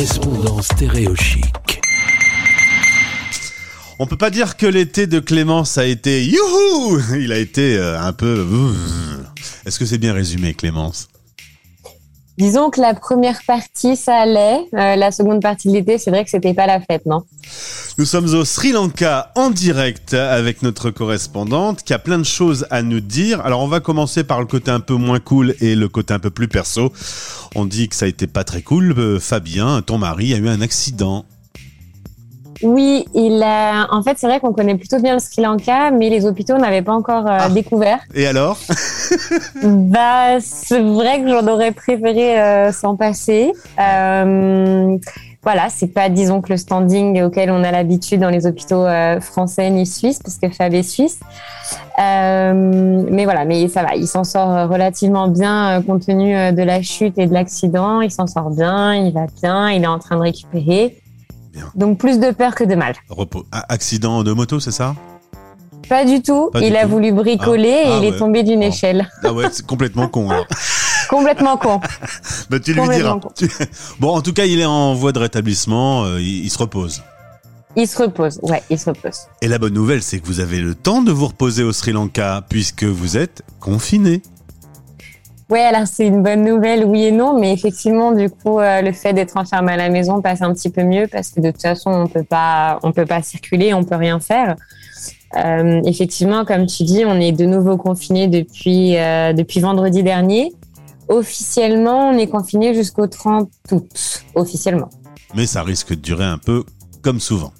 correspondant stéréochique. On peut pas dire que l'été de Clémence a été youhou Il a été euh, un peu... Est-ce que c'est bien résumé, Clémence? Disons que la première partie, ça allait. Euh, la seconde partie de l'été, c'est vrai que c'était pas la fête, non? Nous sommes au Sri Lanka en direct avec notre correspondante qui a plein de choses à nous dire. Alors on va commencer par le côté un peu moins cool et le côté un peu plus perso. On dit que ça a été pas très cool. Euh, Fabien, ton mari, a eu un accident. Oui, il a... en fait, c'est vrai qu'on connaît plutôt bien le Sri Lanka, mais les hôpitaux n'avaient pas encore euh, Ah. découvert. Et alors? Bah, c'est vrai que j'en aurais préféré euh, s'en passer. Euh, voilà, c'est pas, disons que le standing auquel on a l'habitude dans les hôpitaux français ni suisses, parce que Fab est suisse. Mais voilà, mais ça va, il s'en sort relativement bien compte tenu de la chute et de l'accident. Il s'en sort bien, il va bien, il est en train de récupérer. Bien. Donc plus de peur que de mal. Repos. Ah, accident de moto, c'est ça? Pas du tout. Pas du il a tout. voulu bricoler Ah. et Ah il est ouais. tombé d'une Oh. échelle. Ah ouais, c'est complètement con. alors. Complètement con. Bah, tu lui diras. Tu- Bon, en tout cas, il est en voie de rétablissement. euh, il, il se repose. Il se repose. Ouais, il se repose. Et la bonne nouvelle, c'est que vous avez le temps de vous reposer au Sri Lanka puisque vous êtes confiné. Ouais, alors c'est une bonne nouvelle, oui et non, mais effectivement, du coup, euh, le fait d'être enfermé à la maison passe un petit peu mieux parce que de toute façon, on peut pas, on peut pas circuler, on peut rien faire. Euh, effectivement, comme tu dis, on est de nouveau confiné depuis euh, depuis vendredi dernier. Officiellement, on est confiné jusqu'au 30 août, officiellement. Mais ça risque de durer un peu comme souvent.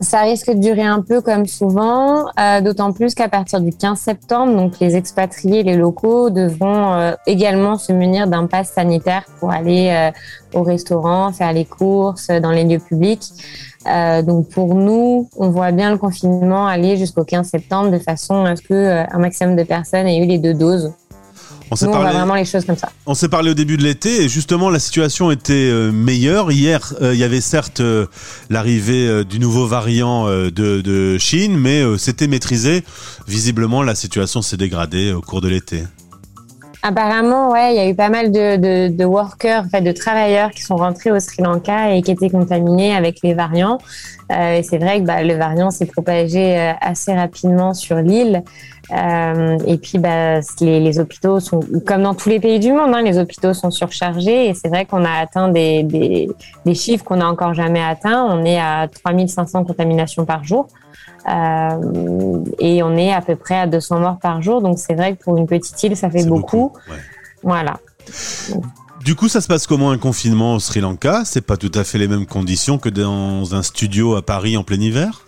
Ça risque de durer un peu comme souvent, euh, d'autant plus qu'à partir du 15 septembre, donc les expatriés, les locaux devront euh, également se munir d'un pass sanitaire pour aller euh, au restaurant, faire les courses euh, dans les lieux publics. Euh, donc pour nous, on voit bien le confinement aller jusqu'au 15 septembre de façon à ce que euh, un maximum de personnes aient eu les deux doses. On s'est parlé, vraiment les choses comme ça. on s'est parlé au début de l'été et justement la situation était euh, meilleure. Hier, euh, il y avait certes euh, l'arrivée du nouveau variant de, de Chine, mais c'était maîtrisé. Visiblement, la situation s'est dégradée au cours de l'été. Apparemment, ouais, il y a eu pas mal de, de, de workers, en fait, de travailleurs qui sont rentrés au Sri Lanka et qui étaient contaminés avec les variants. Euh, et c'est vrai que bah, le variant s'est propagé assez rapidement sur l'île. Euh, et puis, bah, les, les hôpitaux sont, comme dans tous les pays du monde, hein, les hôpitaux sont surchargés. Et c'est vrai qu'on a atteint des, des, des chiffres qu'on n'a encore jamais atteints. On est à 3500 contaminations par jour. Euh, et on est à peu près à 200 morts par jour. Donc c'est vrai que pour une petite île, ça fait beaucoup. ouais. Voilà. Du coup, ça se passe comment un confinement au Sri Lanka? C'est pas tout à fait les mêmes conditions que dans un studio à Paris en plein hiver?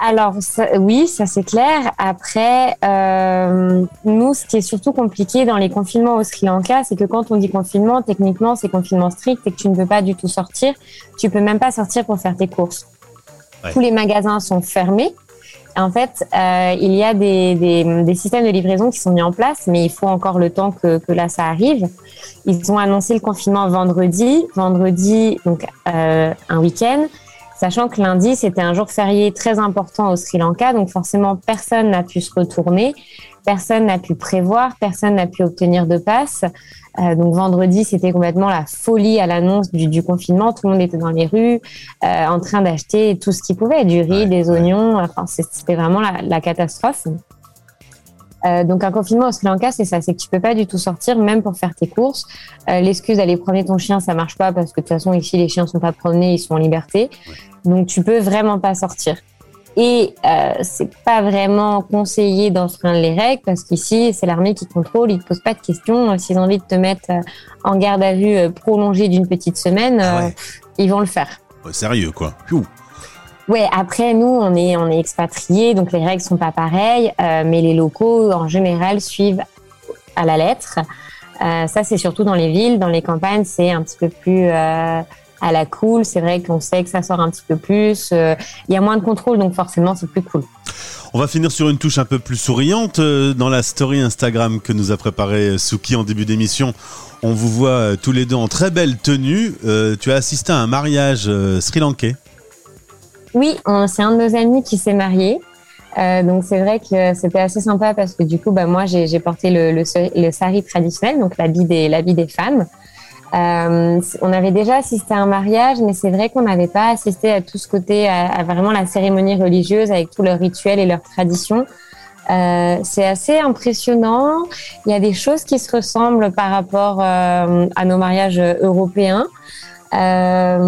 Alors ça- oui, ça c'est clair. Après, euh, nous, ce qui est surtout compliqué dans les confinements au Sri Lanka, c'est que quand on dit confinement, techniquement, c'est confinement strict et que tu ne peux pas du tout sortir. Tu peux même pas sortir pour faire tes courses. Ouais. Tous les magasins sont fermés. En fait, euh, il y a des, des, des systèmes de livraison qui sont mis en place, mais il faut encore le temps que, que là ça arrive. Ils ont annoncé le confinement vendredi, vendredi donc euh, un week-end, sachant que lundi c'était un jour férié très important au Sri Lanka, donc forcément personne n'a pu se retourner, personne n'a pu prévoir, personne n'a pu obtenir de passe. Euh, donc vendredi c'était complètement la folie à l'annonce du, du confinement, tout le monde était dans les rues euh, en train d'acheter tout ce qu'il pouvait, du riz, Ouais, des oignons, enfin c'était vraiment la, la catastrophe. Euh, donc un confinement au Sri Lanka, c'est ça, c'est que tu peux pas du tout sortir, même pour faire tes courses. Euh, L'excuse d'aller promener ton chien, ça marche pas parce que de toute façon ici les chiens sont pas promenés, ils sont en liberté. Donc tu peux vraiment pas sortir. Et euh, c'est pas vraiment conseillé d'enfreindre les règles parce qu'ici c'est l'armée qui contrôle, ils te posent pas de questions. S'ils ont envie de te mettre euh, en garde à vue prolongée d'une petite semaine, Ah ouais. ils vont le faire. Sérieux, quoi. Ouais, après nous on est expatriés, donc les règles sont pas pareilles, euh, mais les locaux en général suivent à la lettre. Euh, ça c'est surtout dans les villes, dans les campagnes c'est un petit peu plus euh, à la cool. C'est vrai qu'on sait que ça sort un petit peu plus. Il y a moins de contrôle, donc forcément c'est plus cool. On va finir sur une touche un peu plus souriante. Dans la story Instagram que nous a préparé Suki en début d'émission, on vous voit tous les deux en très belle tenue. Tu as assisté à un mariage sri-lankais. Oui, c'est un de nos amis qui s'est marié. Euh, donc c'est vrai que c'était assez sympa parce que du coup, bah, moi j'ai porté le, sari traditionnel, donc l'habit des, des femmes. Euh, on avait déjà assisté à un mariage, mais c'est vrai qu'on n'avait pas assisté à tout ce côté, à, vraiment la cérémonie religieuse avec tous leurs rituels et leurs traditions. Euh, c'est assez impressionnant. Il y a des choses qui se ressemblent par rapport à nos mariages européens. Euh,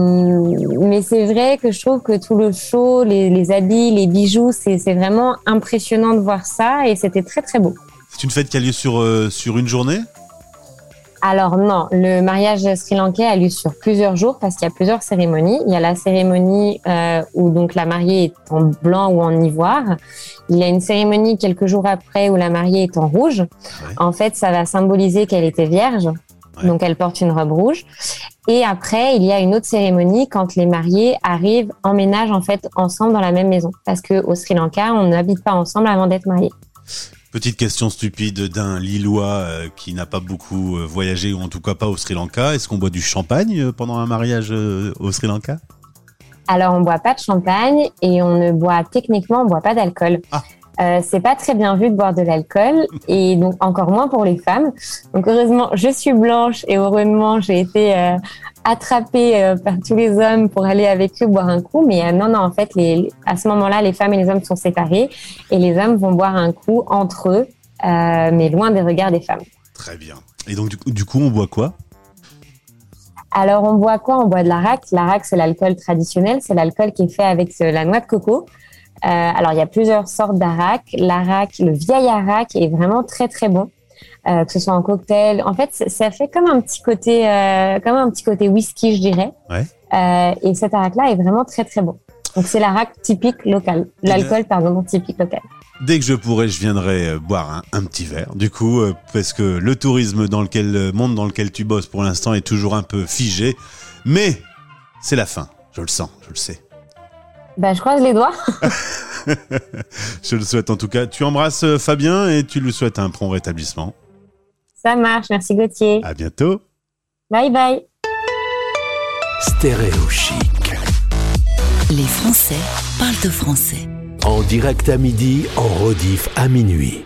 mais c'est vrai que je trouve que tout le show, les, les habits, les bijoux, c'est vraiment impressionnant de voir ça et c'était très très beau. C'est une fête qui a lieu sur, euh, sur une journée? Alors non, le mariage sri-lankais a lieu sur plusieurs jours parce qu'il y a plusieurs cérémonies. Il y a la cérémonie euh, où donc la mariée est en blanc ou en ivoire. Il y a une cérémonie quelques jours après où la mariée est en rouge. Ouais. En fait, ça va symboliser qu'elle était vierge, ouais. donc elle porte une robe rouge. Et après, il y a une autre cérémonie quand les mariés arrivent en ménage en fait ensemble dans la même maison, parce que au Sri Lanka, on n'habite pas ensemble avant d'être mariés. Petite question stupide d'un Lillois euh, qui n'a pas beaucoup euh, voyagé, ou en tout cas pas au Sri Lanka. Est-ce qu'on boit du champagne euh, pendant un mariage au Sri Lanka? Alors, on boit pas de champagne et on ne boit techniquement, on boit pas d'alcool. Ah. Euh, c'est pas très bien vu de boire de l'alcool et donc encore moins pour les femmes. Donc heureusement, je suis blanche et heureusement, j'ai été euh, attrapée euh, par tous les hommes pour aller avec eux boire un coup. Mais non, non, en fait, les, à ce moment-là, les femmes et les hommes sont séparés et les hommes vont boire un coup entre eux, mais loin des regards des femmes. Très bien. Et donc du coup, du coup on boit quoi? Alors, on boit quoi? On boit de l'arak. L'arak, c'est l'alcool traditionnel. C'est l'alcool qui est fait avec la noix de coco. Euh, alors, il y a plusieurs sortes d'arak. L'arak, le vieil arak est vraiment très très bon. Euh, que ce soit en cocktail, en fait, ça fait comme un petit côté, euh, comme un petit côté whisky, je dirais. Ouais. Euh, et cet arak-là est vraiment très très bon. Donc c'est l'arak typique local, l'alcool pardon typique local. Dès que je pourrai, je viendrai boire un, un petit verre. Du coup, parce que le tourisme dans lequel, le monde dans lequel tu bosses pour l'instant est toujours un peu figé, mais c'est la fin. Je le sens, je le sais. Bah, je croise les doigts. je le souhaite en tout cas. Tu embrasses euh, Fabien et tu lui souhaites un prompt rétablissement. Ça marche, merci Gauthier. À bientôt. Bye bye. Stéréo chic. Les Français parlent de français. En direct à midi, en rediff à minuit.